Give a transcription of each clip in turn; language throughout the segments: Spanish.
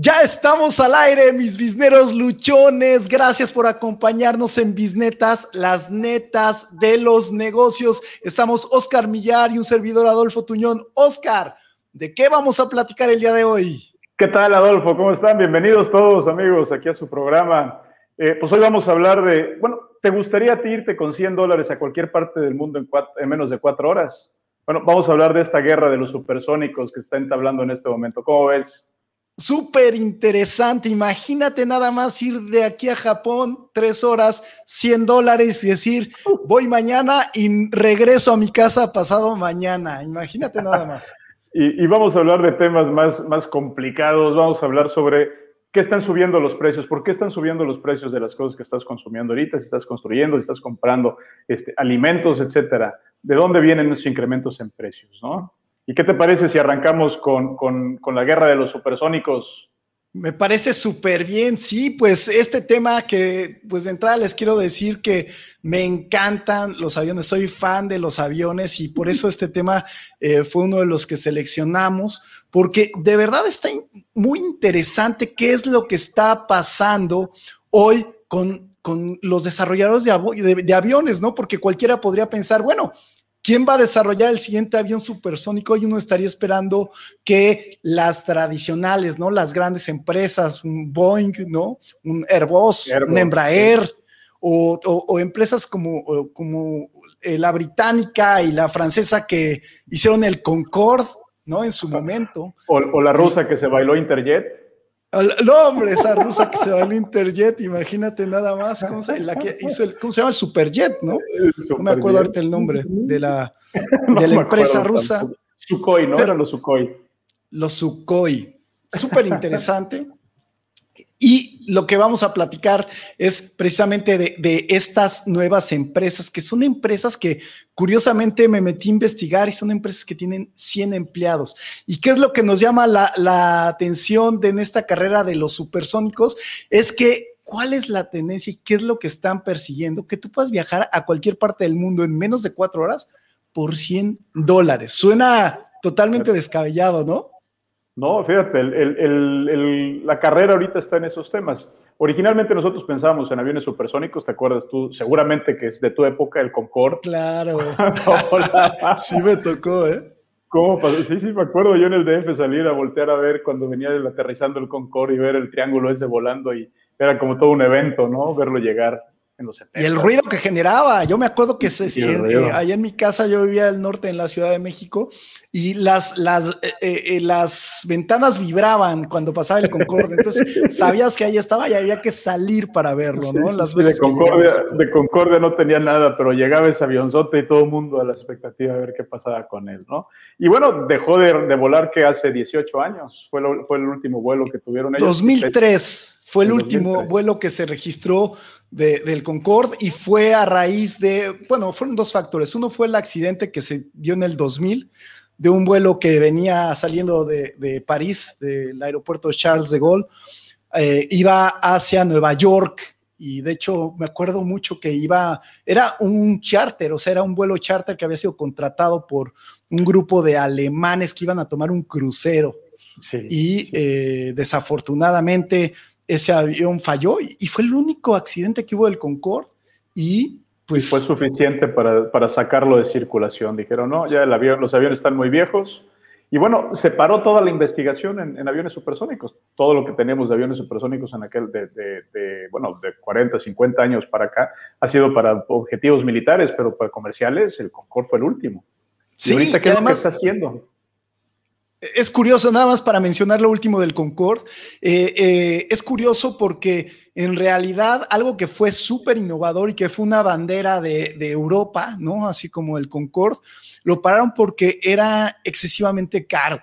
Ya estamos al aire, mis bisneros luchones. Gracias por acompañarnos en Bisnetas, las netas de los negocios. Estamos Oscar Millar y un servidor Adolfo Tuñón. Oscar, ¿de qué vamos a platicar el día de hoy? ¿Qué tal, Adolfo? ¿Cómo están? Bienvenidos todos, amigos, aquí a su programa. Eh, pues hoy vamos a hablar de, bueno, ¿te gustaría irte con 100 dólares a cualquier parte del mundo en, en menos de cuatro horas? Bueno, vamos a hablar de esta guerra de los supersónicos que está entablando en este momento. ¿Cómo ves? Súper interesante. Imagínate nada más ir de aquí a Japón tres horas, 100 dólares y decir, voy mañana y regreso a mi casa pasado mañana. Imagínate nada más. y, vamos a hablar de temas más, más complicados. Vamos a hablar sobre qué están subiendo los precios, por qué están subiendo los precios de las cosas que estás consumiendo ahorita, si estás construyendo, si estás comprando este, alimentos, etcétera. ¿De dónde vienen esos incrementos en precios? ¿no? ¿Y qué te parece si arrancamos con, con, con la guerra de los supersónicos? Me parece súper bien, sí, pues este tema que, pues de entrada les quiero decir que me encantan los aviones, soy fan de los aviones y por eso este tema eh, fue uno de los que seleccionamos, porque de verdad está muy interesante qué es lo que está pasando hoy con, con los desarrolladores de, aviones, ¿no? Porque cualquiera podría pensar, bueno, ¿Quién va a desarrollar el siguiente avión supersónico? Y uno estaría esperando que las tradicionales, ¿no? Las grandes empresas, un Boeing, ¿no? Un Airbus, Airbus un Embraer, sí. o, o, o, empresas como, como eh, la británica y la francesa que hicieron el Concorde, ¿no? En su momento. O, o la rusa que se bailó Interjet. No, hombre, esa rusa que se va al Interjet, imagínate nada más cómo se, la que hizo el, ¿cómo se llama? El Superjet, ¿no? No me acuerdo ahorita el nombre de la, no de la empresa rusa. Tampoco. Sukhoi, ¿no? Pero, Eran los Sukhoi. Los Sukhoi. Súper interesante. Y lo que vamos a platicar es precisamente de, de, estas nuevas empresas, que son empresas que curiosamente me metí a investigar y son empresas que tienen 100 empleados. ¿Y qué es lo que nos llama la, la atención de en esta carrera de los supersónicos? Es que cuál es la tendencia y qué es lo que están persiguiendo, que tú puedas viajar a cualquier parte del mundo en menos de cuatro horas por 100 dólares. Suena totalmente descabellado, ¿no? No, fíjate, el, el, el, la carrera ahorita está en esos temas. Originalmente nosotros pensábamos en aviones supersónicos, ¿te acuerdas tú? Seguramente que es de tu época el Concorde. Claro. sí me tocó, ¿eh? ¿Cómo pasó? Sí, sí, me acuerdo yo en el DF salir a voltear a ver cuando venía aterrizando el Concorde y ver el triángulo ese volando y era como todo un evento, ¿no? Verlo llegar. En los 70. Y el ruido que generaba, yo me acuerdo que se, eh, allá en mi casa yo vivía al norte en la Ciudad de México y las, las, eh, eh, las ventanas vibraban cuando pasaba el Concorde, entonces sabías que ahí estaba y había que salir para verlo, ¿no? Sí, las veces de, Concordia, de Concordia no tenía nada, pero llegaba ese avionzote y todo el mundo a la expectativa de ver qué pasaba con él, ¿no? Y bueno, dejó de, de volar que hace 18 años, fue, lo, fue el último vuelo que tuvieron ellos. 2003. Fue el último 2003. vuelo que se registró de, del Concorde y fue a raíz de, bueno, fueron dos factores. Uno fue el accidente que se dio en el 2000 de un vuelo que venía saliendo de, de París, del aeropuerto Charles de Gaulle, eh, iba hacia Nueva York y de hecho me acuerdo mucho que iba, era un charter, o sea, era un vuelo charter que había sido contratado por un grupo de alemanes que iban a tomar un crucero. Sí, y sí. Eh, desafortunadamente ese avión falló y, y, fue el único accidente que hubo del Concorde y pues... Y fue suficiente para, para, sacarlo de circulación. Dijeron, no, ya avión, los aviones están muy viejos. Y bueno, se paró toda la investigación en, en, aviones supersónicos. Todo lo que tenemos de aviones supersónicos en aquel, de, de, de, bueno, de 40, 50 años para acá, ha sido para objetivos militares, pero para comerciales, el Concorde fue el último. Sí, ¿Y ahorita qué además, es lo que está haciendo? Es curioso, nada más para mencionar lo último del Concorde, eh, eh, es curioso porque en realidad algo que fue súper innovador y que fue una bandera de, de, Europa, ¿no? Así como el Concorde, lo pararon porque era excesivamente caro.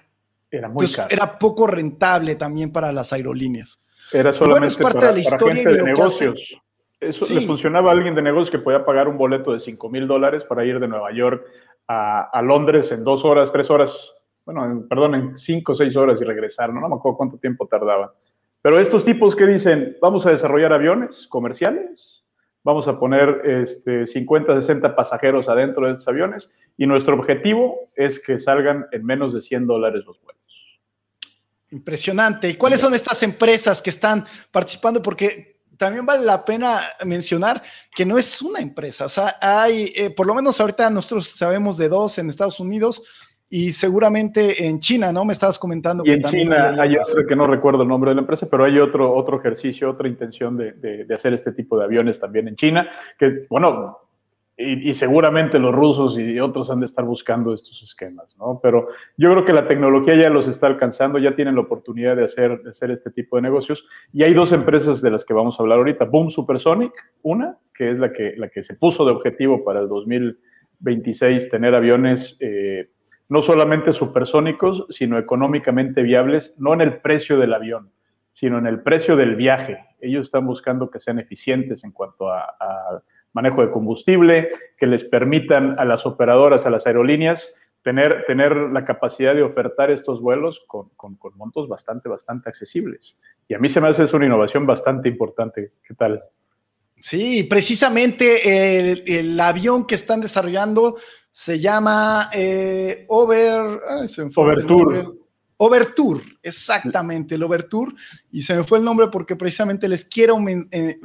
Era muy Entonces, caro. Era poco rentable también para las aerolíneas. Era solamente bueno, parte para, de la historia gente de, de negocios. Eso sí. le funcionaba a alguien de negocios que podía pagar un boleto de 5 mil dólares para ir de Nueva York a, a Londres en dos horas, tres horas bueno, en, perdón, en cinco o seis horas y regresar, ¿no? me acuerdo cuánto tiempo tardaba. Pero estos tipos que dicen, vamos a desarrollar aviones comerciales, vamos a poner este, 50, 60 pasajeros adentro de estos aviones y nuestro objetivo es que salgan en menos de 100 dólares los vuelos. Impresionante. ¿Y cuáles son estas empresas que están participando? Porque también vale la pena mencionar que no es una empresa, o sea, hay, eh, por lo menos ahorita nosotros sabemos de dos en Estados Unidos y seguramente en China, ¿no? Me estabas comentando. Y en China hay, otro que no recuerdo el nombre de la empresa, pero hay otro, otro ejercicio, otra intención de, de hacer este tipo de aviones también en China, que, bueno, y, seguramente los rusos y otros han de estar buscando estos esquemas, ¿no? Pero yo creo que la tecnología ya los está alcanzando, ya tienen la oportunidad de hacer, hacer este tipo de negocios. Y hay dos empresas de las que vamos a hablar ahorita. Boom Supersonic, una, que es la que, la que se puso de objetivo para el 2026 tener aviones eh, no solamente supersónicos, sino económicamente viables, no en el precio del avión, sino en el precio del viaje. Ellos están buscando que sean eficientes en cuanto a manejo de combustible, que les permitan a las operadoras, a las aerolíneas, tener, tener la capacidad de ofertar estos vuelos con, con, montos bastante, bastante accesibles. Y a mí se me hace una innovación bastante importante. ¿Qué tal? Sí, precisamente el, avión que están desarrollando se llama eh, Over, Overture. Overture, exactamente, el Overture. Y se me fue el nombre porque precisamente les quiero eh,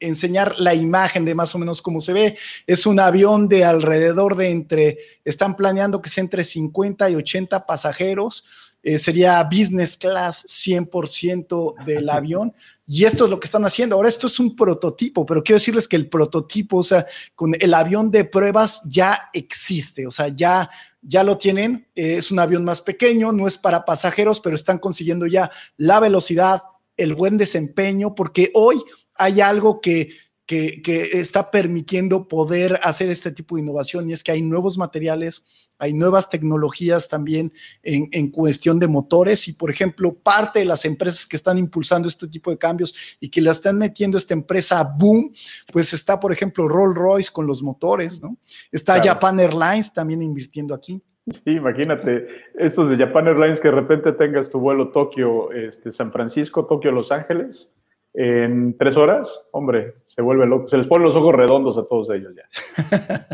enseñar la imagen de más o menos cómo se ve. Es un avión de alrededor de entre, están planeando que sea entre 50 y 80 pasajeros. Eh, sería business class 100% del avión. Y esto es lo que están haciendo. Ahora, esto es un prototipo, pero quiero decirles que el prototipo, o sea, con el avión de pruebas ya existe, o sea, ya, ya lo tienen. Eh, es un avión más pequeño, no es para pasajeros, pero están consiguiendo ya la velocidad, el buen desempeño, porque hoy hay algo que, está permitiendo poder hacer este tipo de innovación y es que hay nuevos materiales, hay nuevas tecnologías también en, cuestión de motores y, por ejemplo, parte de las empresas que están impulsando este tipo de cambios y que la están metiendo esta empresa Boom, pues está, por ejemplo, Rolls Royce con los motores, ¿no? Está Japan Airlines también invirtiendo aquí. Sí, imagínate, estos de Japan Airlines que de repente tengas tu vuelo Tokio, este, San Francisco, Tokio, Los Ángeles, en tres horas, hombre, se vuelve loco. Se les ponen los ojos redondos a todos ellos ya.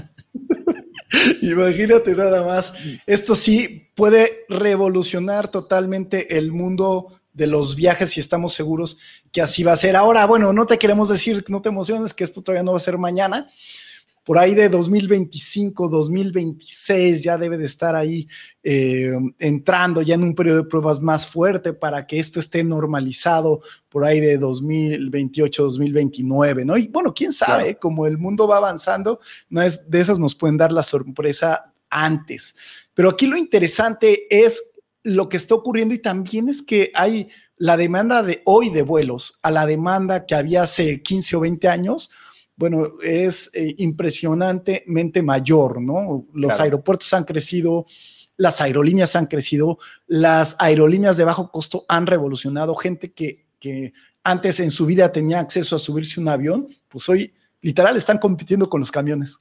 Imagínate nada más. Esto sí puede revolucionar totalmente el mundo de los viajes y estamos seguros que así va a ser. Ahora, bueno, no te queremos decir, no te emociones, que esto todavía no va a ser mañana, por ahí de 2025, 2026 ya debe de estar ahí eh, entrando ya en un periodo de pruebas más fuerte para que esto esté normalizado por ahí de 2028, 2029, ¿no? Y bueno, quién sabe, como el mundo va avanzando, no es, de esas nos pueden dar la sorpresa antes. Pero aquí lo interesante es lo que está ocurriendo y también es que hay la demanda de hoy de vuelos a la demanda que había hace 15 o 20 años bueno, es eh, impresionantemente mayor, ¿no? Los aeropuertos han crecido, las aerolíneas han crecido, las aerolíneas de bajo costo han revolucionado, gente que, que antes en su vida tenía acceso a subirse un avión, pues hoy literal están compitiendo con los camiones.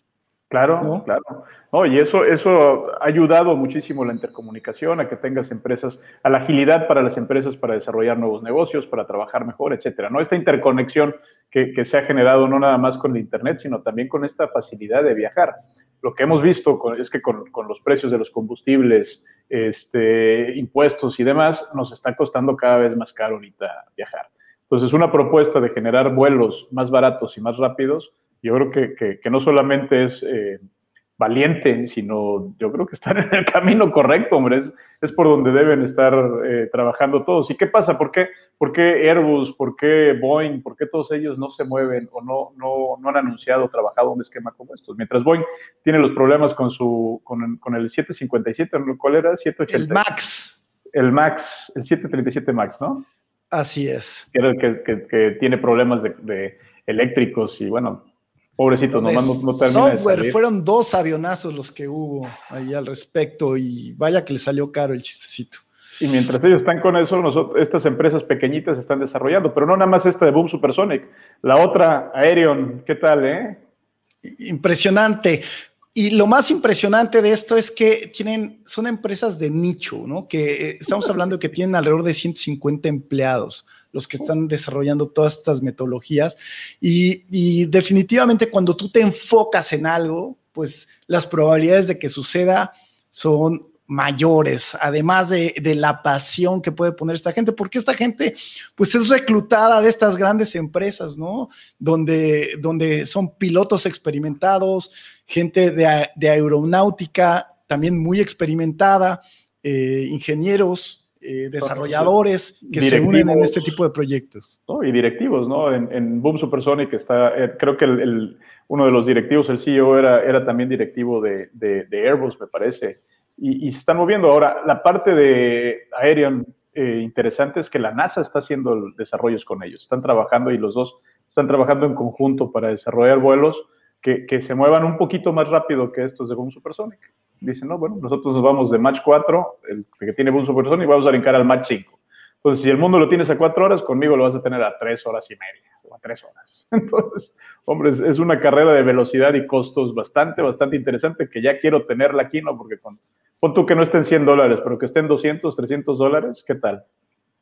Claro, claro. No, y eso, eso ha ayudado muchísimo la intercomunicación, a que tengas empresas, a la agilidad para las empresas para desarrollar nuevos negocios, para trabajar mejor, etcétera. ¿no? Esta interconexión que, que se ha generado no nada más con el Internet, sino también con esta facilidad de viajar. Lo que hemos visto es que con, con, los precios de los combustibles, este, impuestos y demás, nos está costando cada vez más caro ahorita viajar. Entonces, una propuesta de generar vuelos más baratos y más rápidos, yo creo que, que, no solamente es eh, valiente, sino yo creo que están en el camino correcto, hombre. Es, por donde deben estar eh, trabajando todos. ¿Y qué pasa? ¿Por qué, ¿Por qué Airbus? ¿Por qué Boeing? ¿Por qué todos ellos no se mueven o no, no, no han anunciado, trabajado un esquema como estos? Mientras Boeing tiene los problemas con, su, con, con el 757, ¿cuál era? 780. El MAX. El MAX, el 737 MAX, ¿no? Así es. Que, que, que tiene problemas de, de eléctricos y bueno, Pobrecito, nomás no, no Software, fueron dos avionazos los que hubo ahí al respecto y vaya que le salió caro el chistecito. Y mientras ellos están con eso, nosotros, estas empresas pequeñitas están desarrollando, pero no nada más esta de Boom Supersonic, la otra, Aerion, ¿qué tal, eh? Impresionante. Y lo más impresionante de esto es que tienen, son empresas de nicho, ¿no? Que eh, estamos hablando que tienen alrededor de 150 empleados los que están desarrollando todas estas metodologías. Y, definitivamente cuando tú te enfocas en algo, pues las probabilidades de que suceda son mayores, además de, la pasión que puede poner esta gente, porque esta gente pues es reclutada de estas grandes empresas, ¿no? Donde, donde son pilotos experimentados, gente de, aeronáutica también muy experimentada, eh, ingenieros, eh, desarrolladores que se unen en este tipo de proyectos. Y directivos, ¿no? En, Boom Supersonic está, eh, creo que el, uno de los directivos, el CEO, era, era también directivo de, de Airbus, me parece y, se están moviendo. Ahora, la parte de Aerion eh, interesante es que la NASA está haciendo desarrollos con ellos. Están trabajando y los dos están trabajando en conjunto para desarrollar vuelos que, se muevan un poquito más rápido que estos de Boom Supersonic. Dicen, no, bueno, nosotros nos vamos de Match 4, el que tiene Boom Supersonic, y vamos a brincar al Match 5. Entonces, si el mundo lo tienes a cuatro horas, conmigo lo vas a tener a tres horas y media o a tres horas. Entonces, hombre, es, una carrera de velocidad y costos bastante, bastante interesante que ya quiero tenerla aquí, ¿no? Porque con, pon tú que no estén 100 dólares, pero que estén 200, 300 dólares, ¿qué tal?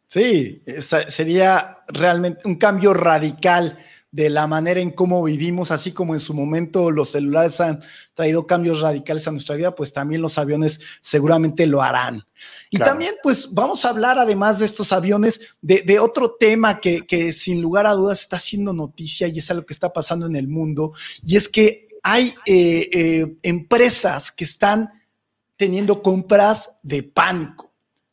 Sí, sería realmente un cambio radical de la manera en cómo vivimos, así como en su momento los celulares han traído cambios radicales a nuestra vida, pues también los aviones seguramente lo harán. Y también, pues vamos a hablar, además de estos aviones, de, otro tema que, sin lugar a dudas está haciendo noticia y es algo que está pasando en el mundo, y es que hay eh, eh, empresas que están teniendo compras de pánico.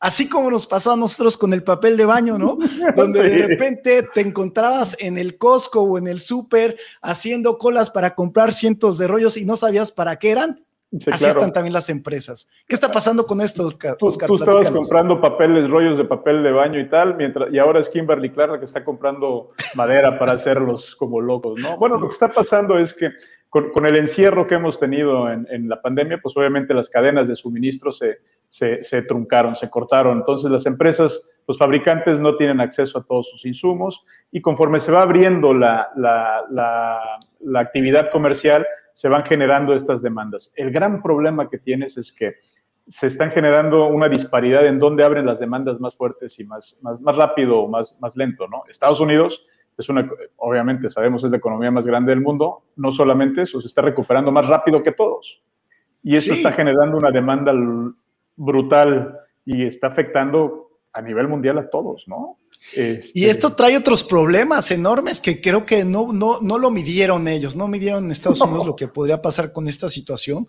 Así como nos pasó a nosotros con el papel de baño, ¿no? Donde de repente te encontrabas en el Costco o en el súper haciendo colas para comprar cientos de rollos y no sabías para qué eran. Así están también las empresas. ¿Qué está pasando con esto, Oscar? Tú, tú estabas comprando papeles, rollos de papel de baño y tal, mientras, y ahora es Kimberly Clark que está comprando madera para hacerlos como locos, ¿no? Bueno, lo que está pasando es que con, el encierro que hemos tenido en, la pandemia, pues obviamente las cadenas de suministro se, se, truncaron, se cortaron. Entonces las empresas, los fabricantes no tienen acceso a todos sus insumos y conforme se va abriendo la, actividad comercial, se van generando estas demandas. El gran problema que tienes es que se están generando una disparidad en dónde abren las demandas más fuertes y más, más, más rápido o más, más lento, ¿no? Estados Unidos es una, obviamente sabemos, es la economía más grande del mundo, no solamente eso, se está recuperando más rápido que todos. Y eso está generando una demanda brutal y está afectando a nivel mundial a todos, ¿no? Este y esto trae otros problemas enormes que creo que no, no, no lo midieron ellos, no midieron en Estados Unidos lo que podría pasar con esta situación,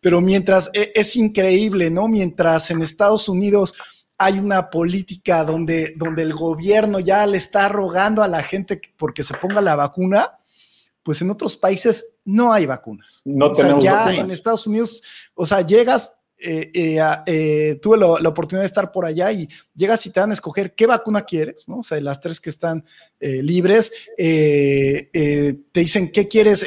pero mientras e, es increíble, ¿no? Mientras en Estados Unidos hay una política donde, donde el gobierno ya le está rogando a la gente porque se ponga la vacuna, pues en otros países no hay vacunas. No o sea, ya en Estados Unidos, o sea, llegas, eh, eh, eh, tuve la, oportunidad de estar por allá y llegas y te dan a escoger qué vacuna quieres, ¿no? O sea, las tres que están libres, te dicen qué quieres,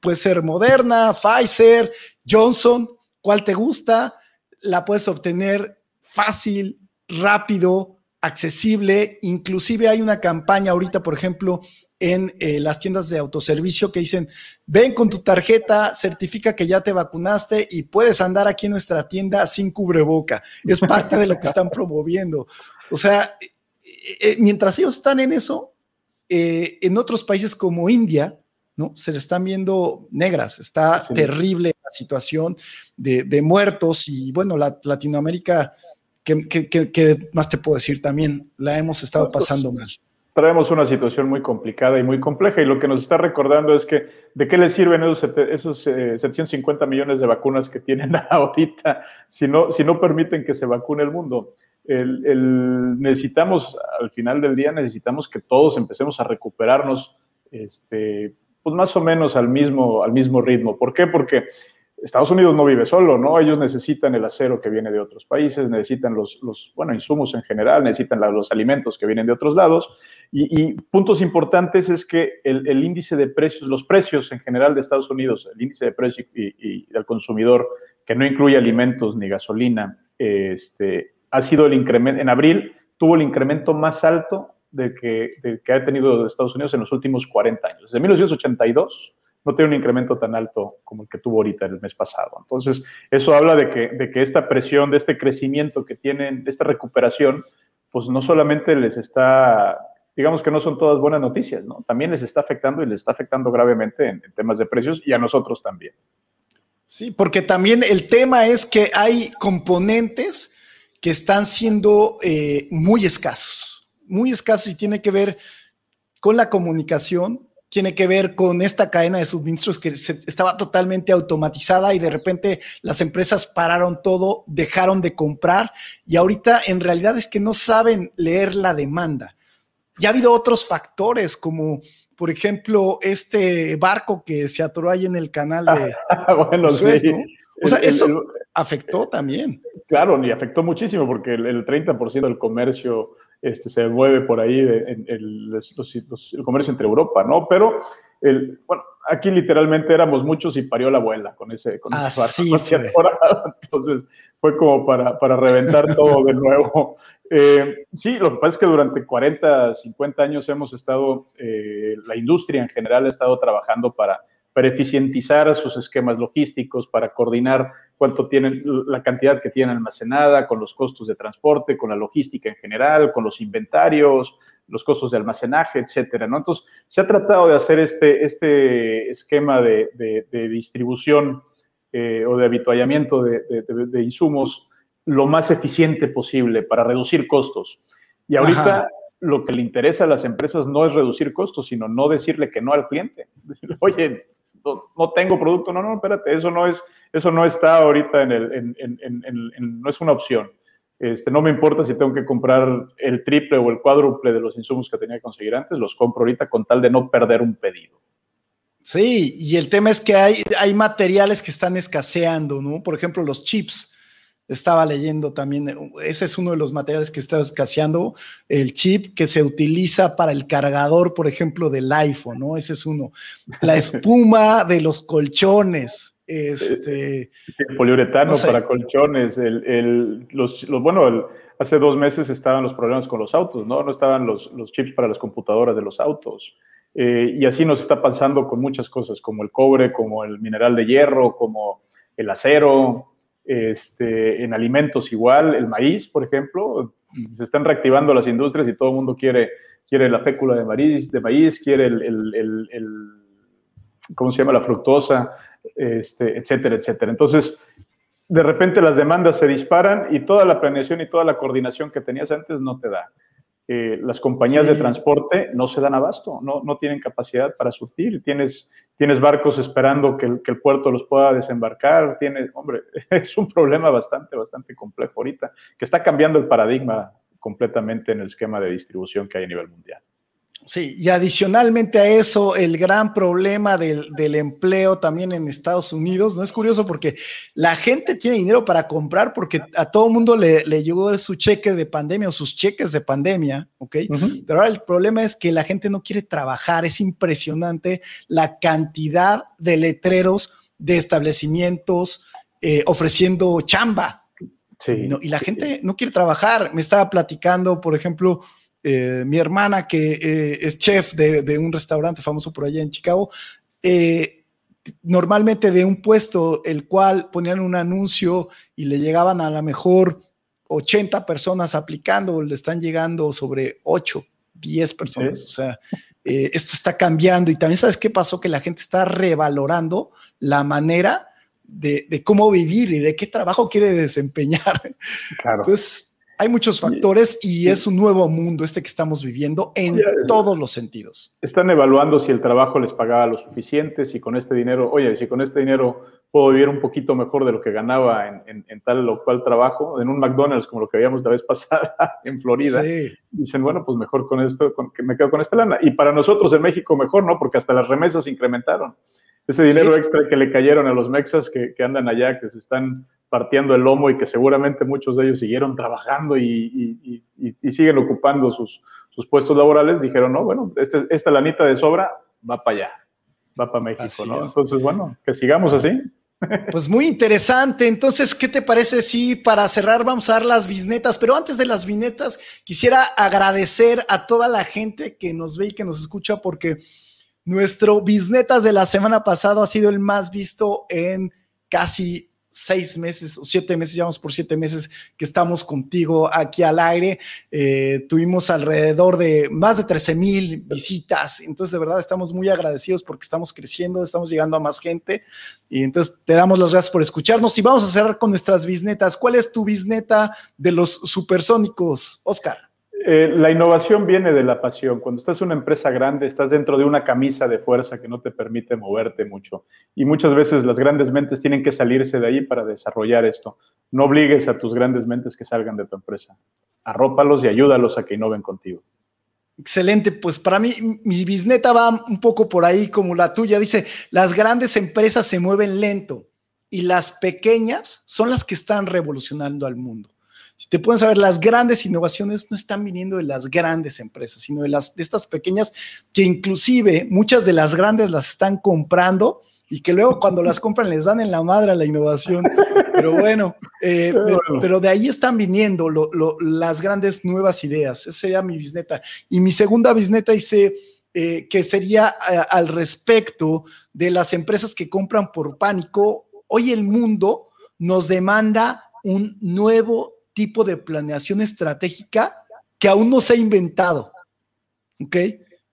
puede ser Moderna, Pfizer, Johnson, ¿cuál te gusta? La puedes obtener fácil, rápido, accesible. Inclusive hay una campaña ahorita, por ejemplo, en eh, las tiendas de autoservicio que dicen, ven con tu tarjeta, certifica que ya te vacunaste y puedes andar aquí en nuestra tienda sin cubreboca. Es parte de lo que están promoviendo. O sea, eh, eh, mientras ellos están en eso, en otros países como India, ¿no? Se le están viendo negras, está terrible la situación de, muertos y bueno, la, Latinoamérica ¿Qué, más te puedo decir también? La hemos estado pasando mal. Traemos una situación muy complicada y muy compleja y lo que nos está recordando es que de qué le sirven esos, esos 750 eh, millones de vacunas que tienen ahorita si no, si no permiten que se vacune el mundo. El, necesitamos, al final del día, necesitamos que todos empecemos a recuperarnos este, pues más o menos al mismo, al mismo ritmo. ¿Por qué? Porque Estados Unidos no vive solo, ¿no? Ellos necesitan el acero que viene de otros países, necesitan los, los bueno, insumos en general, necesitan los alimentos que vienen de otros lados. Y, puntos importantes es que el, índice de precios, los precios en general de Estados Unidos, el índice de precios y, del consumidor, que no incluye alimentos ni gasolina, este, ha sido el incremento, en abril tuvo el incremento más alto de que, de que ha tenido Estados Unidos en los últimos 40 años. Desde 1982 no tiene un incremento tan alto como el que tuvo ahorita el mes pasado. Entonces, eso habla de que, de que esta presión, de este crecimiento que tienen, de esta recuperación, pues no solamente les está, digamos que no son todas buenas noticias, ¿no? También les está afectando y les está afectando gravemente en, temas de precios y a nosotros también. Sí, porque también el tema es que hay componentes que están siendo eh, muy escasos, muy escasos y tiene que ver con la comunicación, tiene que ver con esta cadena de suministros que estaba totalmente automatizada y de repente las empresas pararon todo, dejaron de comprar y ahorita en realidad es que no saben leer la demanda. Ya ha habido otros factores como por ejemplo, este barco que se atoró ahí en el canal de. bueno, sí. O sea, eso afectó también. Claro, y afectó muchísimo porque el, 30% del comercio este, se mueve por ahí, el, el, comercio entre Europa, ¿no? Pero, el, bueno, aquí literalmente éramos muchos y parió la abuela con ese, con ese barco. Entonces, fue como para, para reventar todo de nuevo. Eh, sí, lo que pasa es que durante 40, 50 años hemos estado, eh, la industria en general ha estado trabajando para, para eficientizar sus esquemas logísticos, para coordinar cuánto tienen, la cantidad que tienen almacenada, con los costos de transporte, con la logística en general, con los inventarios, los costos de almacenaje, etcétera. ¿no? Entonces, se ha tratado de hacer este, este esquema de, de, distribución eh, o de habituallamiento de, insumos lo más eficiente posible para reducir costos. Y ahorita lo que le interesa a las empresas no es reducir costos, sino no decirle que no al cliente. Decirle, oye, no, tengo producto, no, no, espérate, eso no es, eso no está ahorita en el, en, no es una opción. Este, no me importa si tengo que comprar el triple o el cuádruple de los insumos que tenía que conseguir antes, los compro ahorita con tal de no perder un pedido. Sí, y el tema es que hay, hay materiales que están escaseando, ¿no? Por ejemplo, los chips estaba leyendo también, ese es uno de los materiales que está escaseando, el chip que se utiliza para el cargador, por ejemplo, del iPhone, ¿no? Ese es uno. La espuma de los colchones, este... El poliuretano para colchones, el, los, bueno, hace dos meses estaban los problemas con los autos, ¿no? No estaban los, los chips para las computadoras de los autos. Eh, y así nos está pasando con muchas cosas, como el cobre, como el mineral de hierro, como el acero, este, en alimentos igual, el maíz, por ejemplo, se están reactivando las industrias y todo el mundo quiere, quiere la fécula de maíz, de maíz quiere el, el, el, ¿cómo se llama? La fructosa, este, etcétera, etcétera. Entonces, de repente las demandas se disparan y toda la planeación y toda la coordinación que tenías antes no te da. Eh, las compañías de transporte no se dan abasto, no, no tienen capacidad para surtir. Tienes, tienes barcos esperando que el, que el, puerto los pueda desembarcar. Tienes, hombre, es un problema bastante, bastante complejo ahorita, que está cambiando el paradigma completamente en el esquema de distribución que hay a nivel mundial. Sí, y adicionalmente a eso, el gran problema del, empleo también en Estados Unidos, ¿no? Es curioso porque la gente tiene dinero para comprar porque a todo mundo le, le llegó su cheque de pandemia o sus cheques de pandemia, ¿ok? Pero ahora el problema es que la gente no quiere trabajar, es impresionante la cantidad de letreros de establecimientos eh, ofreciendo chamba. Sí, y la gente no quiere trabajar. Me estaba platicando, por ejemplo, eh, mi hermana, que eh, es chef de, un restaurante famoso por allá en Chicago, eh, normalmente de un puesto el cual ponían un anuncio y le llegaban a lo mejor 80 personas aplicando, le están llegando sobre 8, 10 personas. O sea, esto está cambiando y también sabes qué pasó, que la gente está revalorando la manera de, de cómo vivir y de qué trabajo quiere desempeñar. Claro. Entonces, hay muchos factores y es un nuevo mundo este que estamos viviendo en todos los sentidos. Están evaluando si el trabajo les pagaba lo suficiente, si con este dinero, oye, si con este dinero puedo vivir un poquito mejor de lo que ganaba en, tal o cual trabajo, en un McDonald's como lo que veíamos la vez pasada en Florida. Dicen, bueno, pues mejor con esto, con, que me quedo con esta lana. Y para nosotros en México mejor, ¿no? Porque hasta las remesas incrementaron. Ese dinero extra que le cayeron a los mexas que, que andan allá, que se están partiendo el lomo y que seguramente muchos de ellos siguieron trabajando y, siguen ocupando sus, puestos laborales, dijeron, no, bueno, este, esta lanita de sobra va para allá, va para México, ¿no? Entonces, bueno, que sigamos así. Pues muy interesante. Entonces, ¿qué te parece si para cerrar vamos a dar las bisnetas? Pero antes de las bisnetas, quisiera agradecer a toda la gente que nos ve y que nos escucha porque nuestro bisnetas de la semana pasada ha sido el más visto en casi seis meses o siete meses, llevamos por siete meses que estamos contigo aquí al aire. Eh, tuvimos alrededor de más de 13 mil visitas. Entonces, de verdad, estamos muy agradecidos porque estamos creciendo, estamos llegando a más gente. Y entonces te damos las gracias por escucharnos. Y vamos a cerrar con nuestras bisnetas. ¿Cuál es tu bisneta de los supersónicos, Oscar? Eh, la innovación viene de la pasión. Cuando estás en una empresa grande, estás dentro de una camisa de fuerza que no te permite moverte mucho. Y muchas veces las grandes mentes tienen que salirse de ahí para desarrollar esto. No obligues a tus grandes mentes que salgan de tu empresa. Arrópalos y ayúdalos a que innoven contigo. Excelente, pues para mí mi bisneta va un poco por ahí como la tuya. Dice, las grandes empresas se mueven lento y las pequeñas son las que están revolucionando al mundo. Si te pueden saber, las grandes innovaciones no están viniendo de las grandes empresas, sino de, las, de estas pequeñas que inclusive muchas de las grandes las están comprando y que luego cuando las compran les dan en la madre a la innovación. Pero bueno, eh, pero, de ahí están viniendo las grandes nuevas ideas. Esa sería mi bisneta. Y mi segunda bisneta dice eh, que sería eh, al respecto de las empresas que compran por pánico. Hoy el mundo nos demanda un nuevo tipo de planeación estratégica que aún no se ha inventado. ¿Ok?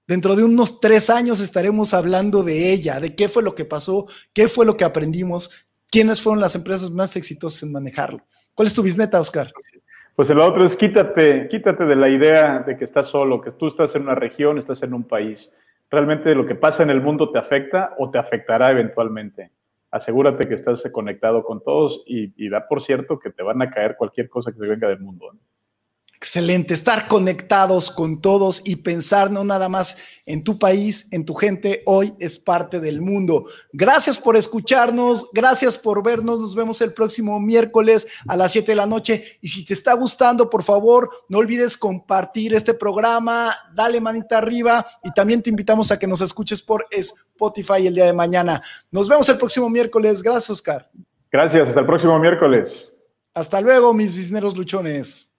Dentro de unos tres años estaremos hablando de ella, de qué fue lo que pasó, qué fue lo que aprendimos, quiénes fueron las empresas más exitosas en manejarlo. ¿Cuál es tu bisneta, Oscar? Pues el otro es quítate, quítate de la idea de que estás solo, que tú estás en una región, estás en un país. Realmente lo que pasa en el mundo te afecta o te afectará eventualmente asegúrate que estás conectado con todos y, da por cierto que te van a caer cualquier cosa que se venga del mundo. Excelente, estar conectados con todos y pensar no nada más en tu país, en tu gente, hoy es parte del mundo. Gracias por escucharnos, gracias por vernos, nos vemos el próximo miércoles a las 7 de la noche y si te está gustando, por favor, no olvides compartir este programa, dale manita arriba y también te invitamos a que nos escuches por Spotify el día de mañana. Nos vemos el próximo miércoles, gracias Oscar. Gracias, hasta el próximo miércoles. Hasta luego, mis bisneros luchones.